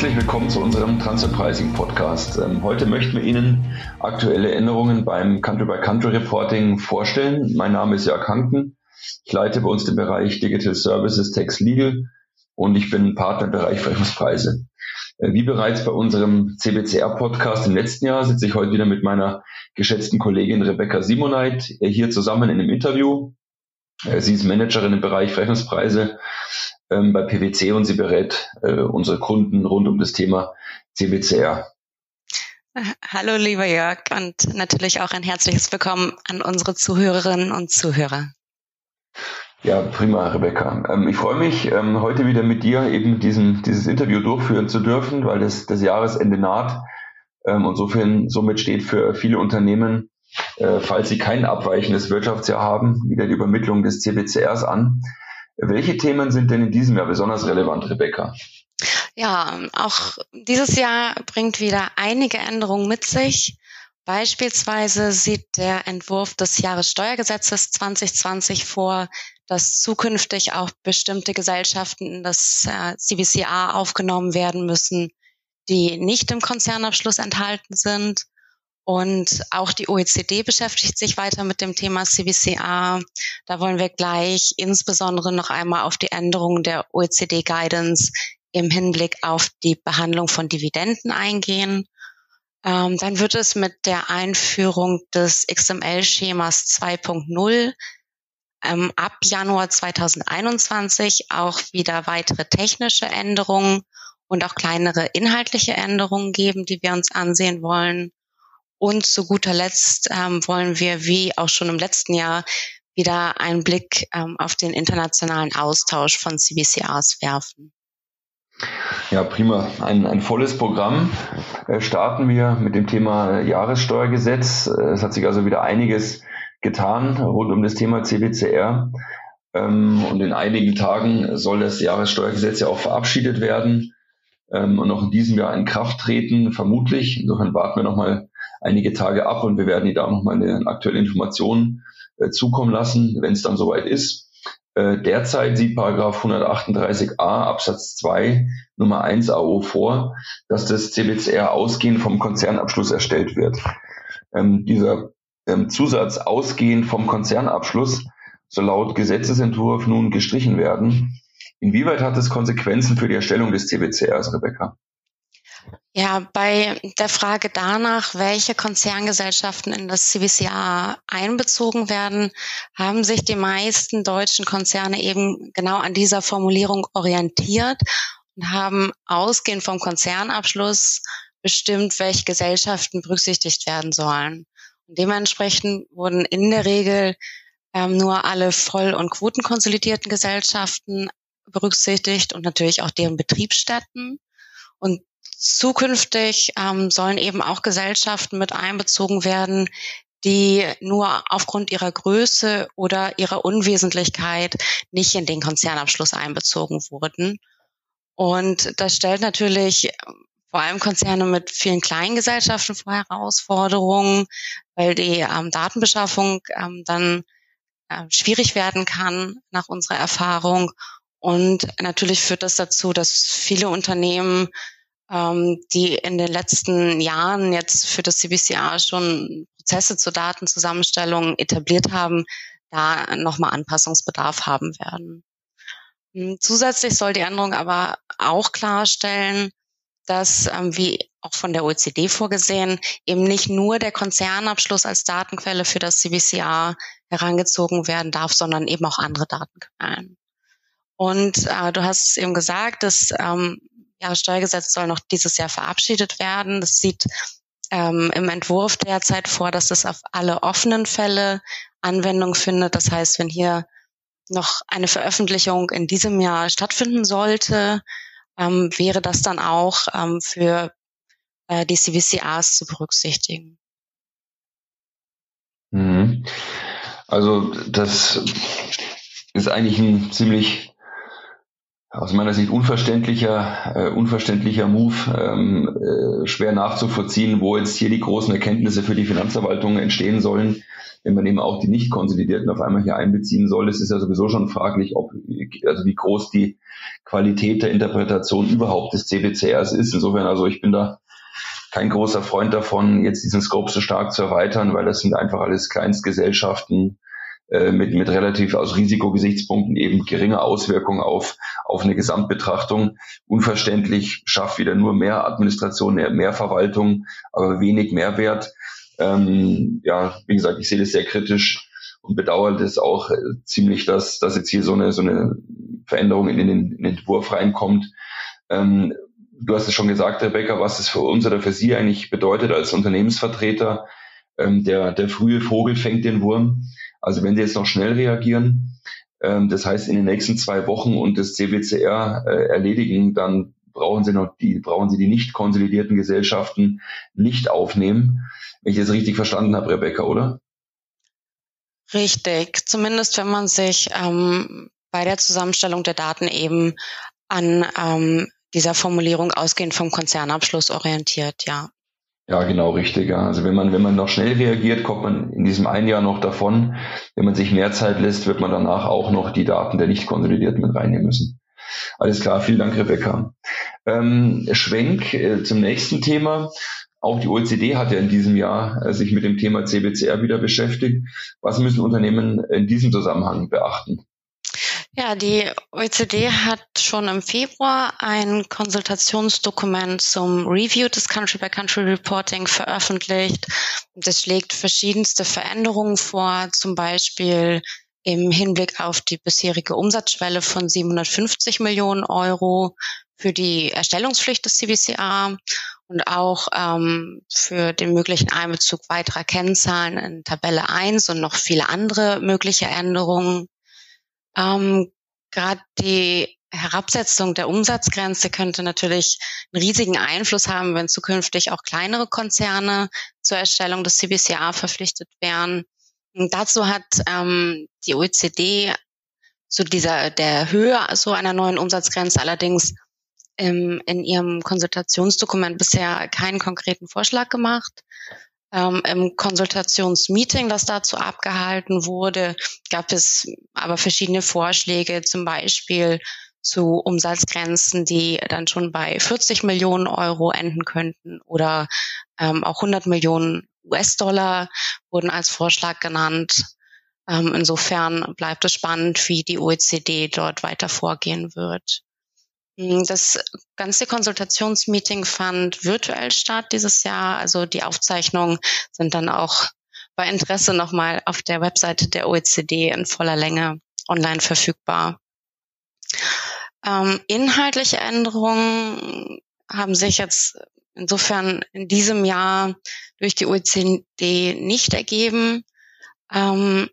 herzlich willkommen zu unserem Transfer Pricing Podcast. Ähm, heute möchten wir Ihnen aktuelle Änderungen beim Country-by-Country Reporting vorstellen. Mein Name ist Jörg Hanken. Ich leite bei uns den Bereich Digital Services Tax Legal und ich bin Partner im Bereich Verrechnungspreise. Äh, wie bereits bei unserem CBCR-Podcast im letzten Jahr sitze ich heute wieder mit meiner geschätzten Kollegin Rebecca Simoneit hier zusammen in einem Interview. Äh, sie ist Managerin im Bereich Verrechnungspreise ähm, bei PwC und sie berät äh, unsere Kunden rund um das Thema CBCR. Hallo, lieber Jörg, und natürlich auch ein herzliches Willkommen an unsere Zuhörerinnen und Zuhörer. Ja, prima, Rebecca. Ähm, ich freue mich, ähm, heute wieder mit dir eben diesen, dieses Interview durchführen zu dürfen, weil das, das Jahresende naht. Ähm, insofern, somit steht für viele Unternehmen, äh, falls sie kein abweichendes Wirtschaftsjahr haben, wieder die Übermittlung des CBCRs an. Welche Themen sind denn in diesem Jahr besonders relevant, Rebecca? Ja, auch dieses Jahr bringt wieder einige Änderungen mit sich. Beispielsweise sieht der Entwurf des Jahressteuergesetzes 2020 vor, dass zukünftig auch bestimmte Gesellschaften in das äh, CBCA aufgenommen werden müssen, die nicht im Konzernabschluss enthalten sind. Und auch die OECD beschäftigt sich weiter mit dem Thema CBCA. Da wollen wir gleich insbesondere noch einmal auf die Änderungen der OECD-Guidance im Hinblick auf die Behandlung von Dividenden eingehen. Ähm, dann wird es mit der Einführung des XML-Schemas 2.0 ähm, ab Januar 2021 auch wieder weitere technische Änderungen und auch kleinere inhaltliche Änderungen geben, die wir uns ansehen wollen. Und zu guter Letzt ähm, wollen wir, wie auch schon im letzten Jahr, wieder einen Blick ähm, auf den internationalen Austausch von CBCRs werfen. Ja, prima. Ein, ein volles Programm. Äh, starten wir mit dem Thema Jahressteuergesetz. Äh, es hat sich also wieder einiges getan rund um das Thema CBCR. Ähm, und in einigen Tagen soll das Jahressteuergesetz ja auch verabschiedet werden ähm, und noch in diesem Jahr in Kraft treten, vermutlich. Insofern warten wir nochmal einige Tage ab und wir werden Ihnen da nochmal eine aktuelle Information äh, zukommen lassen, wenn es dann soweit ist. Äh, derzeit sieht Paragraph 138a Absatz 2 Nummer 1 AO vor, dass das CBCR ausgehend vom Konzernabschluss erstellt wird. Ähm, dieser ähm, Zusatz ausgehend vom Konzernabschluss soll laut Gesetzesentwurf nun gestrichen werden. Inwieweit hat es Konsequenzen für die Erstellung des CBCRs, Rebecca? Ja, bei der Frage danach, welche Konzerngesellschaften in das CBCA einbezogen werden, haben sich die meisten deutschen Konzerne eben genau an dieser Formulierung orientiert und haben ausgehend vom Konzernabschluss bestimmt, welche Gesellschaften berücksichtigt werden sollen. Und dementsprechend wurden in der Regel ähm, nur alle voll- und quotenkonsolidierten Gesellschaften berücksichtigt und natürlich auch deren Betriebsstätten. Und zukünftig ähm, sollen eben auch Gesellschaften mit einbezogen werden, die nur aufgrund ihrer Größe oder ihrer Unwesentlichkeit nicht in den Konzernabschluss einbezogen wurden. Und das stellt natürlich ähm, vor allem Konzerne mit vielen kleinen Gesellschaften vor Herausforderungen, weil die ähm, Datenbeschaffung ähm, dann äh, schwierig werden kann nach unserer Erfahrung. Und natürlich führt das dazu, dass viele Unternehmen, ähm, die in den letzten Jahren jetzt für das CBCA schon Prozesse zur Datenzusammenstellung etabliert haben, da nochmal Anpassungsbedarf haben werden. Hm, zusätzlich soll die Änderung aber auch klarstellen, dass, ähm, wie auch von der OECD vorgesehen, eben nicht nur der Konzernabschluss als Datenquelle für das CBCA herangezogen werden darf, sondern eben auch andere Datenquellen. Und äh, du hast eben gesagt, das ähm, Jahressteuergesetz soll noch dieses Jahr verabschiedet werden. Das sieht ähm, im Entwurf derzeit vor, dass es auf alle offenen Fälle Anwendung findet. Das heißt, wenn hier noch eine Veröffentlichung in diesem Jahr stattfinden sollte, ähm, wäre das dann auch ähm, für äh, die CVCAs zu berücksichtigen. Mhm. Also das ist eigentlich ein ziemlich aus meiner Sicht unverständlicher, äh, unverständlicher Move, ähm, äh, schwer nachzuvollziehen, wo jetzt hier die großen Erkenntnisse für die Finanzverwaltung entstehen sollen. wenn man eben auch die nicht konsolidierten auf einmal hier einbeziehen soll, es ist ja sowieso schon fraglich, ob, also wie groß die Qualität der Interpretation überhaupt des CBCRs ist. Insofern, also ich bin da kein großer Freund davon, jetzt diesen Scope so stark zu erweitern, weil das sind einfach alles Kleinstgesellschaften mit, mit relativ aus Risikogesichtspunkten eben geringe Auswirkungen auf, auf eine Gesamtbetrachtung. Unverständlich schafft wieder nur mehr Administration, mehr, mehr Verwaltung, aber wenig Mehrwert. Ähm, ja, wie gesagt, ich sehe das sehr kritisch und bedauere das auch äh, ziemlich, dass, dass jetzt hier so eine, so eine Veränderung in den, in den Entwurf reinkommt. Ähm, du hast es schon gesagt, Rebecca, was es für uns oder für Sie eigentlich bedeutet als Unternehmensvertreter. Ähm, der, der frühe Vogel fängt den Wurm. Also wenn Sie jetzt noch schnell reagieren, ähm, das heißt in den nächsten zwei Wochen und das CBCR äh, erledigen, dann brauchen Sie noch die, brauchen Sie die nicht konsolidierten Gesellschaften nicht aufnehmen. Wenn ich das richtig verstanden habe, Rebecca, oder? Richtig. Zumindest wenn man sich ähm, bei der Zusammenstellung der Daten eben an ähm, dieser Formulierung ausgehend vom Konzernabschluss orientiert, ja. Ja, genau, richtig. Also wenn man, wenn man noch schnell reagiert, kommt man in diesem einen Jahr noch davon. Wenn man sich mehr Zeit lässt, wird man danach auch noch die Daten der nicht konsolidierten mit reinnehmen müssen. Alles klar, vielen Dank, Rebecca. Ähm, Schwenk äh, zum nächsten Thema. Auch die OECD hat ja in diesem Jahr äh, sich mit dem Thema CBCR wieder beschäftigt. Was müssen Unternehmen in diesem Zusammenhang beachten? Ja, die OECD hat schon im Februar ein Konsultationsdokument zum Review des Country-by-Country-Reporting veröffentlicht. Das schlägt verschiedenste Veränderungen vor, zum Beispiel im Hinblick auf die bisherige Umsatzschwelle von 750 Millionen Euro für die Erstellungspflicht des CBCA und auch ähm, für den möglichen Einbezug weiterer Kennzahlen in Tabelle 1 und noch viele andere mögliche Änderungen. Ähm, Gerade die Herabsetzung der Umsatzgrenze könnte natürlich einen riesigen Einfluss haben, wenn zukünftig auch kleinere Konzerne zur Erstellung des CBCA verpflichtet wären. Und dazu hat ähm, die OECD zu dieser der Höhe so einer neuen Umsatzgrenze allerdings im, in ihrem Konsultationsdokument bisher keinen konkreten Vorschlag gemacht. Ähm, Im Konsultationsmeeting, das dazu abgehalten wurde, gab es aber verschiedene Vorschläge, zum Beispiel zu Umsatzgrenzen, die dann schon bei 40 Millionen Euro enden könnten oder ähm, auch 100 Millionen US-Dollar wurden als Vorschlag genannt. Ähm, insofern bleibt es spannend, wie die OECD dort weiter vorgehen wird. Hm, das ganze Konsultationsmeeting fand virtuell statt dieses Jahr. Also die Aufzeichnungen sind dann auch bei Interesse nochmal auf der Webseite der OECD in voller Länge online verfügbar. Ähm, inhaltliche Änderungen haben sich jetzt insofern in diesem Jahr durch die OECD nicht ergeben. Ähm,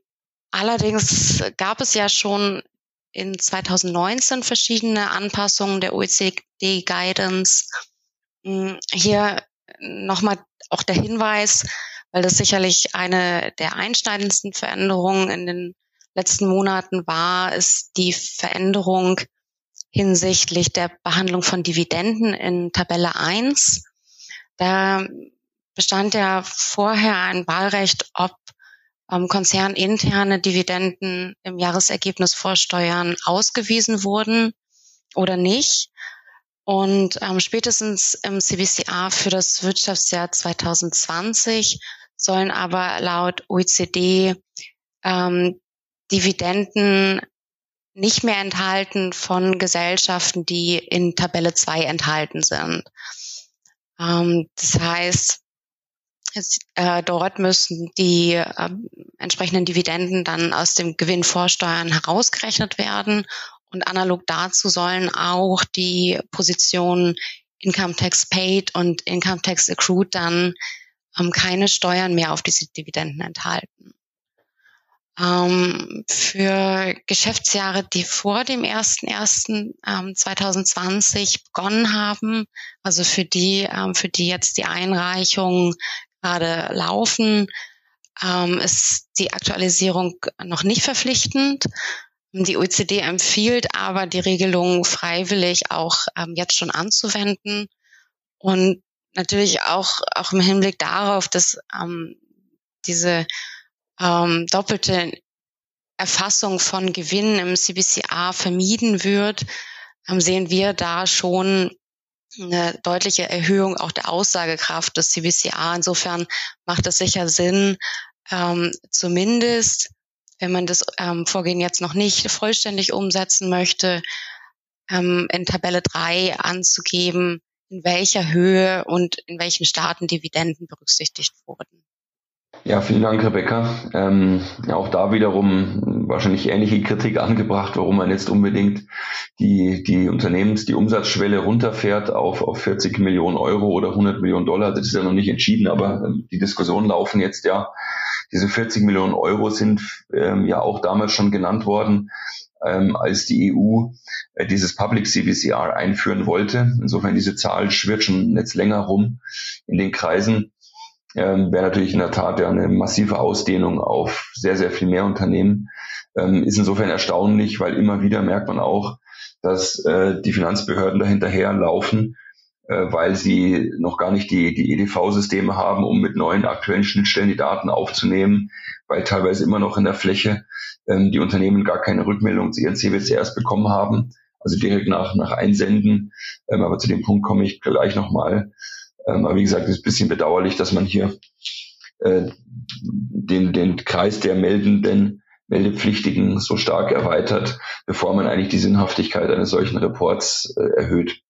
allerdings gab es ja schon in 2019 verschiedene Anpassungen der OECD-Guidance. Hm, hier nochmal auch der Hinweis, weil das sicherlich eine der einschneidendsten Veränderungen in den letzten Monaten war, ist die Veränderung hinsichtlich der Behandlung von Dividenden in Tabelle 1. Da bestand ja vorher ein Wahlrecht, ob ähm, konzerninterne Dividenden im Jahresergebnis vorsteuern ausgewiesen wurden oder nicht. Und ähm, spätestens im CBCA für das Wirtschaftsjahr 2020 sollen aber laut OECD ähm, Dividenden nicht mehr enthalten von Gesellschaften, die in Tabelle 2 enthalten sind. Ähm, das heißt, äh, dort müssen die äh, entsprechenden Dividenden dann aus dem Gewinn vorsteuern herausgerechnet werden. Und analog dazu sollen auch die Positionen Income Tax Paid und Income Tax Accrued dann ähm, keine Steuern mehr auf diese Dividenden enthalten. Ähm, für Geschäftsjahre, die vor dem 01.01.2020 ähm, begonnen haben, also für die, ähm, für die jetzt die Einreichung gerade laufen, ähm, ist die Aktualisierung noch nicht verpflichtend. Die OECD empfiehlt aber, die Regelung freiwillig auch ähm, jetzt schon anzuwenden und natürlich auch, auch im Hinblick darauf, dass ähm, diese ähm, doppelte Erfassung von Gewinnen im CBCA vermieden wird, ähm, sehen wir da schon eine deutliche Erhöhung auch der Aussagekraft des CBCA. Insofern macht es sicher Sinn, ähm, zumindest, wenn man das ähm, Vorgehen jetzt noch nicht vollständig umsetzen möchte, ähm, in Tabelle 3 anzugeben, in welcher Höhe und in welchen Staaten Dividenden berücksichtigt wurden. Ja, vielen Dank, Rebecca. Ähm, auch da wiederum wahrscheinlich ähnliche Kritik angebracht, warum man jetzt unbedingt die, die Unternehmens-, die Umsatzschwelle runterfährt auf, auf 40 Millionen Euro oder 100 Millionen Dollar. Das ist ja noch nicht entschieden, aber ähm, die Diskussionen laufen jetzt ja. Diese 40 Millionen Euro sind ähm, ja auch damals schon genannt worden, ähm, als die EU äh, dieses Public CBCR einführen wollte. Insofern diese Zahl schwirrt schon jetzt länger rum in den Kreisen ähm, wäre natürlich in der Tat ja eine massive Ausdehnung auf sehr, sehr viel mehr Unternehmen. Ähm, ist insofern erstaunlich, weil immer wieder merkt man auch, dass äh, die Finanzbehörden dahinterher laufen, äh, weil sie noch gar nicht die, die EDV-Systeme haben, um mit neuen aktuellen Schnittstellen die Daten aufzunehmen, weil teilweise immer noch in der Fläche ähm, die Unternehmen gar keine Rückmeldung zu ihren CBCRs bekommen haben, also direkt nach, nach Einsenden. Ähm, aber zu dem Punkt komme ich gleich nochmal. Ähm, aber wie gesagt, es ist ein bisschen bedauerlich, dass man hier äh, den, den Kreis der meldenden, Meldepflichtigen so stark erweitert, bevor man eigentlich die Sinnhaftigkeit eines solchen Reports äh, erhöht.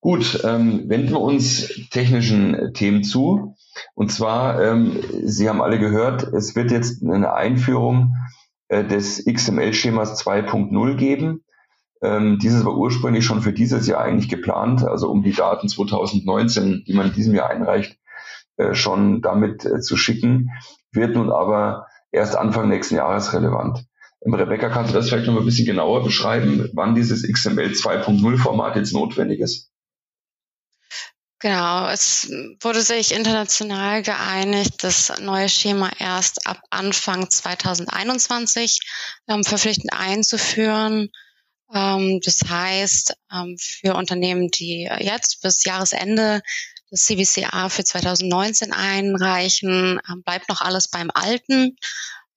Gut, ähm, wenden wir uns technischen Themen zu. Und zwar, ähm, Sie haben alle gehört, es wird jetzt eine Einführung äh, des XML-Schemas 2.0 geben. Ähm, dieses war ursprünglich schon für dieses Jahr eigentlich geplant, also um die Daten 2019, die man in diesem Jahr einreicht, äh, schon damit äh, zu schicken, wird nun aber erst Anfang nächsten Jahres relevant. Ähm, Rebecca, kannst du das vielleicht noch ein bisschen genauer beschreiben, wann dieses XML 2.0 Format jetzt notwendig ist? Genau, es wurde sich international geeinigt, das neue Schema erst ab Anfang 2021 ähm, verpflichtend einzuführen. Ähm, das heißt, ähm, für Unternehmen, die jetzt bis Jahresende das CBCA für 2019 einreichen, ähm, bleibt noch alles beim Alten.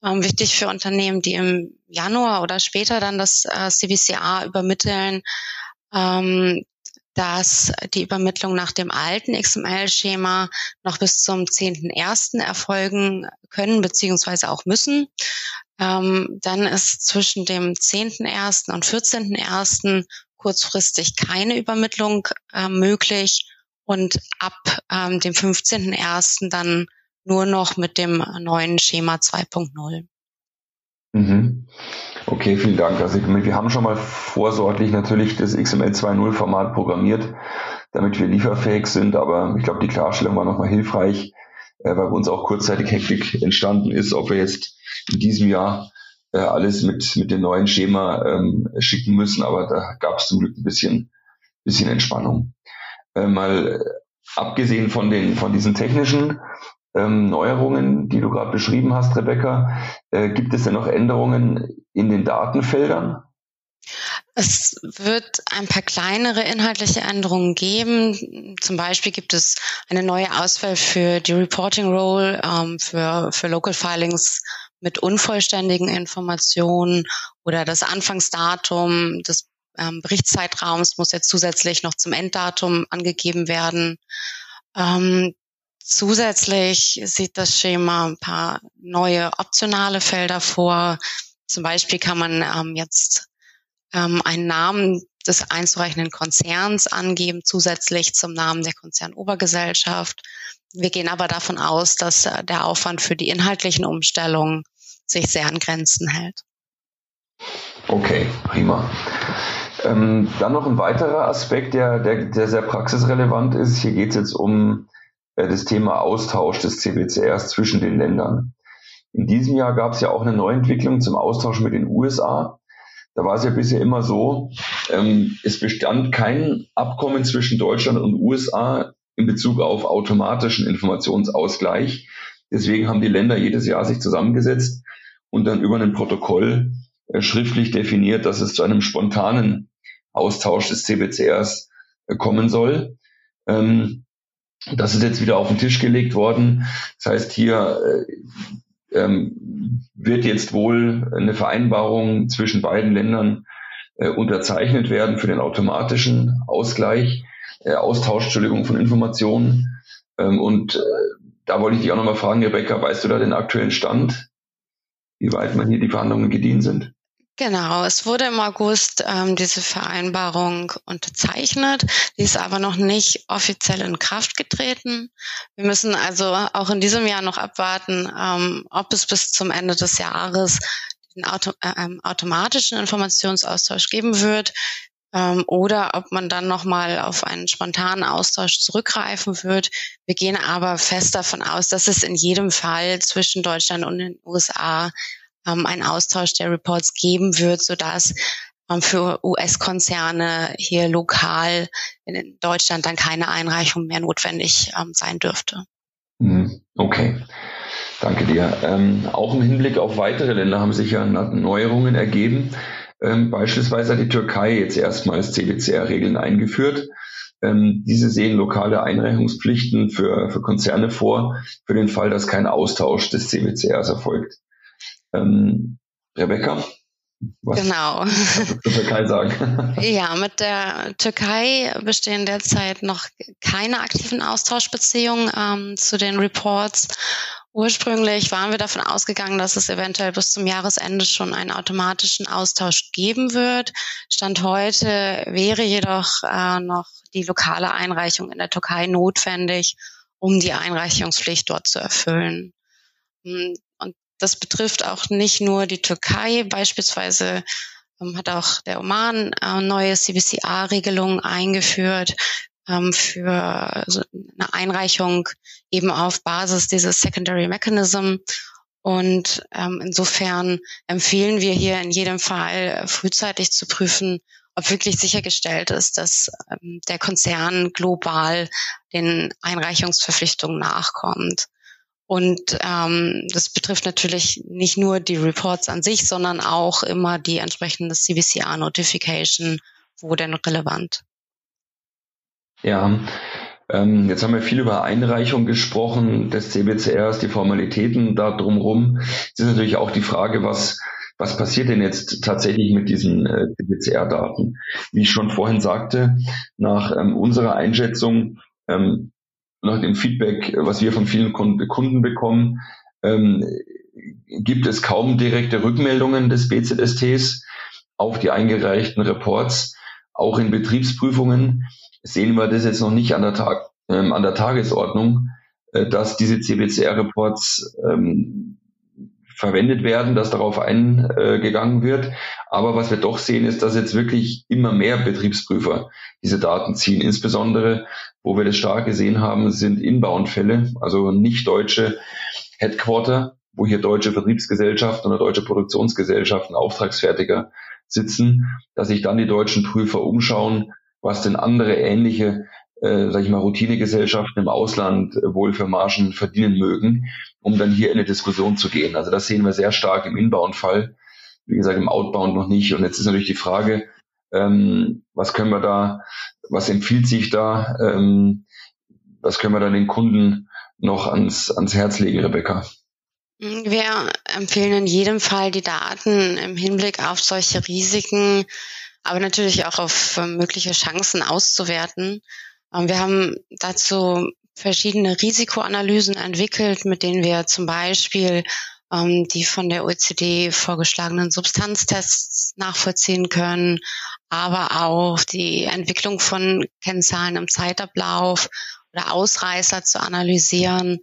wichtig für Unternehmen, die im Januar oder später dann das äh, CBCA übermitteln, dass die Übermittlung nach dem alten XML-Schema noch bis zum 10.01. erfolgen können beziehungsweise auch müssen. Ähm, dann ist zwischen dem 10.01. und 14.01. kurzfristig keine Übermittlung äh, möglich und ab ähm, dem 15.01. dann nur noch mit dem neuen Schema 2.0. Mhm. Okay, vielen Dank. Also wir haben schon mal vorsorglich natürlich das XML 2.0 Format programmiert, damit wir lieferfähig sind, aber ich glaube, die Klarstellung war nochmal hilfreich, äh, weil bei uns auch kurzzeitig Hektik entstanden ist, ob wir jetzt in diesem Jahr äh, alles mit, mit dem neuen Schema ähm, schicken müssen, aber da gab es zum Glück ein bisschen, bisschen Entspannung. Äh, mal äh, abgesehen von den von diesen technischen ähm, Neuerungen, die du gerade beschrieben hast, Rebecca, äh, gibt es denn noch Änderungen in den Datenfeldern? Es wird ein paar kleinere inhaltliche Änderungen geben. Zum Beispiel gibt es eine neue Auswahl für die Reporting Role, ähm, für, für Local Filings mit unvollständigen Informationen oder das Anfangsdatum des ähm, Berichtszeitraums muss jetzt zusätzlich noch zum Enddatum angegeben werden. Ähm, zusätzlich sieht das Schema ein paar neue optionale Felder vor. Zum Beispiel kann man ähm, jetzt ähm, einen Namen des einzureichenden Konzerns angeben, zusätzlich zum Namen der Konzernobergesellschaft. Wir gehen aber davon aus, dass äh, der Aufwand für die inhaltlichen Umstellungen sich sehr an Grenzen hält. Okay, prima. Ähm, dann noch ein weiterer Aspekt, der, der, der sehr praxisrelevant ist. Hier geht es jetzt um das Thema Austausch des CBCRs zwischen den Ländern. In diesem Jahr gab es ja auch eine Neuentwicklung zum Austausch mit den USA. Da war es ja bisher immer so, ähm, es bestand kein Abkommen zwischen Deutschland und USA in Bezug auf automatischen Informationsausgleich. Deswegen haben die Länder jedes Jahr sich zusammengesetzt und dann über ein Protokoll äh, schriftlich definiert, dass es zu einem spontanen Austausch des CBCRs äh, kommen soll. Ähm, das ist jetzt wieder auf den Tisch gelegt worden. Das heißt, hier äh, ähm, wird jetzt wohl eine Vereinbarung zwischen beiden Ländern äh, unterzeichnet werden für den automatischen Ausgleich, äh, Austausch, Entschuldigung, von Informationen. Ähm, und äh, da wollte ich dich auch nochmal fragen, Rebecca, weißt du da den aktuellen Stand, wie weit man hier die Verhandlungen gedient sind? Genau, es wurde im August ähm, diese Vereinbarung unterzeichnet. Die ist aber noch nicht offiziell in Kraft getreten. Wir müssen also auch in diesem Jahr noch abwarten, ähm, ob es bis zum Ende des Jahres den Auto, äh, ähm, automatischen Informationsaustausch geben wird ähm, oder ob man dann nochmal auf einen spontanen Austausch zurückgreifen wird. Wir gehen aber fest davon aus, dass es in jedem Fall zwischen Deutschland und den USA ähm, einen Austausch der Reports geben wird, sodass ähm, für US-Konzerne hier lokal in Deutschland dann keine Einreichung mehr notwendig ähm, sein dürfte. Mhm. Okay. Danke dir. Ähm, auch im Hinblick auf weitere Länder haben sich ja Neuerungen ergeben. Ähm, beispielsweise hat die Türkei jetzt erstmals CBCR-Regeln eingeführt. Ähm, diese sehen lokale Einreichungspflichten für, für Konzerne vor, für den Fall, dass kein Austausch des CBCRs erfolgt. Ähm, Rebecca? Was genau. Türkei sagen? ja, mit der Türkei bestehen derzeit noch keine aktiven Austauschbeziehungen ähm, zu den Reports. Ursprünglich waren wir davon ausgegangen, dass es eventuell bis zum Jahresende schon einen automatischen Austausch geben wird. Stand heute wäre jedoch äh, noch die lokale Einreichung in der Türkei notwendig, um die Einreichungspflicht dort zu erfüllen. Das betrifft auch nicht nur die Türkei. Beispielsweise ähm, hat auch der Oman äh, neue CBCA-Regelungen eingeführt ähm, für also eine Einreichung eben auf Basis dieses Secondary Mechanism. Und ähm, insofern empfehlen wir hier in jedem Fall frühzeitig zu prüfen, ob wirklich sichergestellt ist, dass ähm, der Konzern global den Einreichungsverpflichtungen nachkommt. Und ähm, das betrifft natürlich nicht nur die Reports an sich, sondern auch immer die entsprechende CBCR-Notification, wo denn relevant. Ja, ähm, jetzt haben wir viel über Einreichung gesprochen des CBCRs, die Formalitäten da drumherum. Es ist natürlich auch die Frage, was was passiert denn jetzt tatsächlich mit diesen äh, CBCR-Daten? Wie ich schon vorhin sagte, nach ähm, unserer Einschätzung ähm, nach dem Feedback, was wir von vielen Kunden bekommen, ähm, gibt es kaum direkte Rückmeldungen des BZSTs auf die eingereichten Reports. Auch in Betriebsprüfungen sehen wir das jetzt noch nicht an der, Tag, ähm, an der Tagesordnung, äh, dass diese CBCR-Reports ähm, verwendet werden, dass darauf eingegangen wird. Aber was wir doch sehen, ist, dass jetzt wirklich immer mehr Betriebsprüfer diese Daten ziehen. Insbesondere, wo wir das stark gesehen haben, sind Inbound-Fälle, also nicht deutsche Headquarter, wo hier deutsche Vertriebsgesellschaften oder deutsche Produktionsgesellschaften, Auftragsfertiger sitzen, dass sich dann die deutschen Prüfer umschauen, was denn andere ähnliche äh, sag ich mal, Routinegesellschaften im Ausland äh, wohl für Margen verdienen mögen, um dann hier in eine Diskussion zu gehen. Also das sehen wir sehr stark im Inbound-Fall, wie gesagt, im Outbound noch nicht. Und jetzt ist natürlich die Frage, ähm, was können wir da, was empfiehlt sich da, ähm, was können wir dann den Kunden noch ans, ans Herz legen, Rebecca? Wir empfehlen in jedem Fall die Daten im Hinblick auf solche Risiken, aber natürlich auch auf äh, mögliche Chancen auszuwerten. Ähm, wir haben dazu verschiedene Risikoanalysen entwickelt, mit denen wir zum Beispiel ähm, die von der OECD vorgeschlagenen Substanztests nachvollziehen können, aber auch die Entwicklung von Kennzahlen im Zeitablauf oder Ausreißer zu analysieren.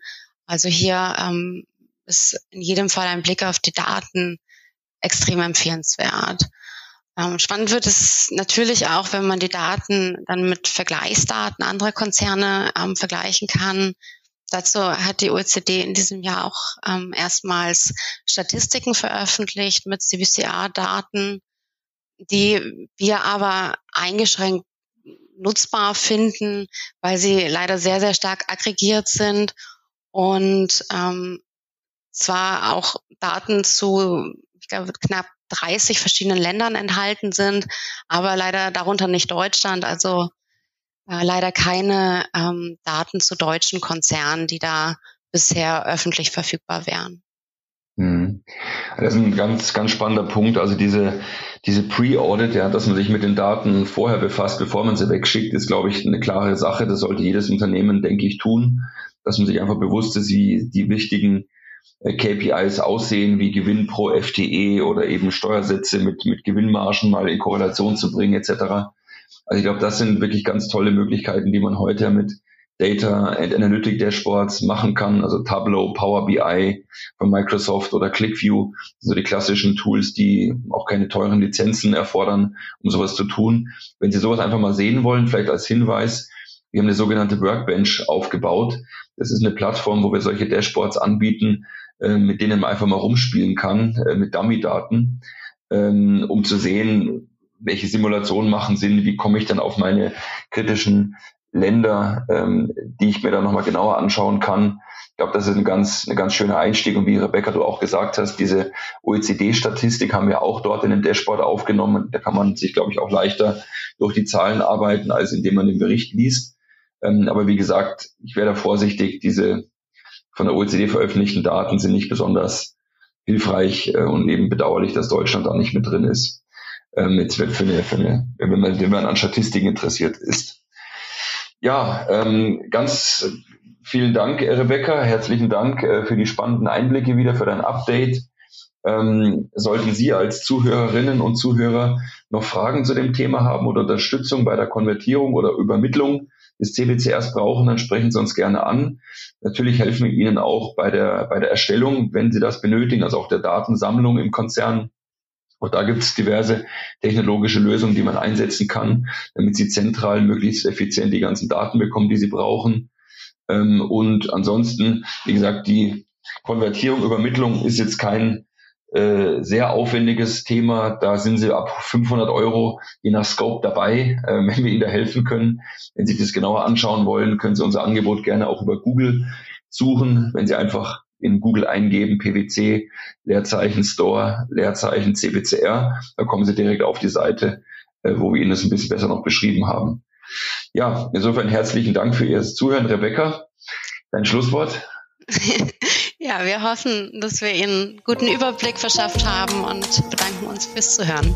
Also hier ähm, ist in jedem Fall ein Blick auf die Daten extrem empfehlenswert. Ähm, spannend wird es natürlich auch, wenn man die Daten dann mit Vergleichsdaten anderer Konzerne ähm, vergleichen kann. Dazu hat die OECD in diesem Jahr auch ähm, erstmals Statistiken veröffentlicht mit CBCA-Daten, die wir aber eingeschränkt nutzbar finden, weil sie leider sehr, sehr stark aggregiert sind und ähm, zwar auch Daten zu, ich glaube, knapp 30 verschiedenen Ländern enthalten sind, aber leider darunter nicht Deutschland, also äh, leider keine ähm, Daten zu deutschen Konzernen, die da bisher öffentlich verfügbar wären. Mhm. Das ist ein ganz, ganz spannender Punkt. Also diese, diese Pre-Audit, ja, dass man sich mit den Daten vorher befasst, bevor man sie wegschickt, ist, glaube ich, eine klare Sache. Das sollte jedes Unternehmen, denke ich, tun, dass man sich einfach bewusst ist, wie die wichtigen KPIs aussehen, wie Gewinn pro FTE oder eben Steuersätze mit, mit Gewinnmargen mal in Korrelation zu bringen, etc. Also ich glaube, das sind wirklich ganz tolle Möglichkeiten, die man heute mit Data and Analytic Dashboards machen kann, also Tableau, Power BI von Microsoft oder ClickView, so die klassischen Tools, die auch keine teuren Lizenzen erfordern, um sowas zu tun. Wenn Sie sowas einfach mal sehen wollen, vielleicht als Hinweis, wir haben eine sogenannte Workbench aufgebaut. Das ist eine Plattform, wo wir solche Dashboards anbieten, äh, mit denen man einfach mal rumspielen kann, äh, mit Dummy-Daten, ähm, um zu sehen, welche Simulationen machen Sinn, wie komme ich dann auf meine kritischen Länder, ähm, die ich mir dann nochmal genauer anschauen kann. Ich glaube, das ist ein ganz, eine ganz schöner Einstieg. Und wie Rebecca du auch gesagt hast, diese OECD-Statistik haben wir auch dort in dem Dashboard aufgenommen. Da kann man sich, glaube ich, auch leichter durch die Zahlen arbeiten, als indem man den Bericht liest. Ähm, aber wie gesagt, ich wäre da vorsichtig. Diese von der OECD veröffentlichten Daten sind nicht besonders hilfreich äh, und eben bedauerlich, dass Deutschland da nicht mit drin ist. Ähm, jetzt für eine, für eine, wenn man, wenn man an Statistiken interessiert ist. Ja, ähm, ganz vielen Dank, Rebecca. Herzlichen Dank äh, für die spannenden Einblicke wieder, für dein Update. Ähm, sollten Sie als Zuhörerinnen und Zuhörer noch Fragen zu dem Thema haben oder Unterstützung bei der Konvertierung oder Übermittlung des CBCRs brauchen, dann sprechen Sie uns gerne an. Natürlich helfen wir Ihnen auch bei der, bei der Erstellung, wenn Sie das benötigen, also auch der Datensammlung im Konzern. Und da gibt es diverse technologische Lösungen, die man einsetzen kann, damit sie zentral möglichst effizient die ganzen Daten bekommen, die sie brauchen. Ähm, und ansonsten, wie gesagt, die Konvertierung, Übermittlung ist jetzt kein äh, sehr aufwendiges Thema. Da sind Sie ab 500 Euro je nach Scope dabei, äh, wenn wir Ihnen da helfen können. Wenn Sie das genauer anschauen wollen, können Sie unser Angebot gerne auch über Google suchen. Wenn Sie einfach in Google eingeben, PwC, Leerzeichen Store, Leerzeichen CBCR, da kommen Sie direkt auf die Seite, äh, wo wir Ihnen das ein bisschen besser noch beschrieben haben. Ja, insofern herzlichen Dank für Ihr Zuhören, Rebecca. Dein Schlusswort? ja, wir hoffen, dass wir Ihnen guten Überblick verschafft haben und bedanken uns fürs Zuhören.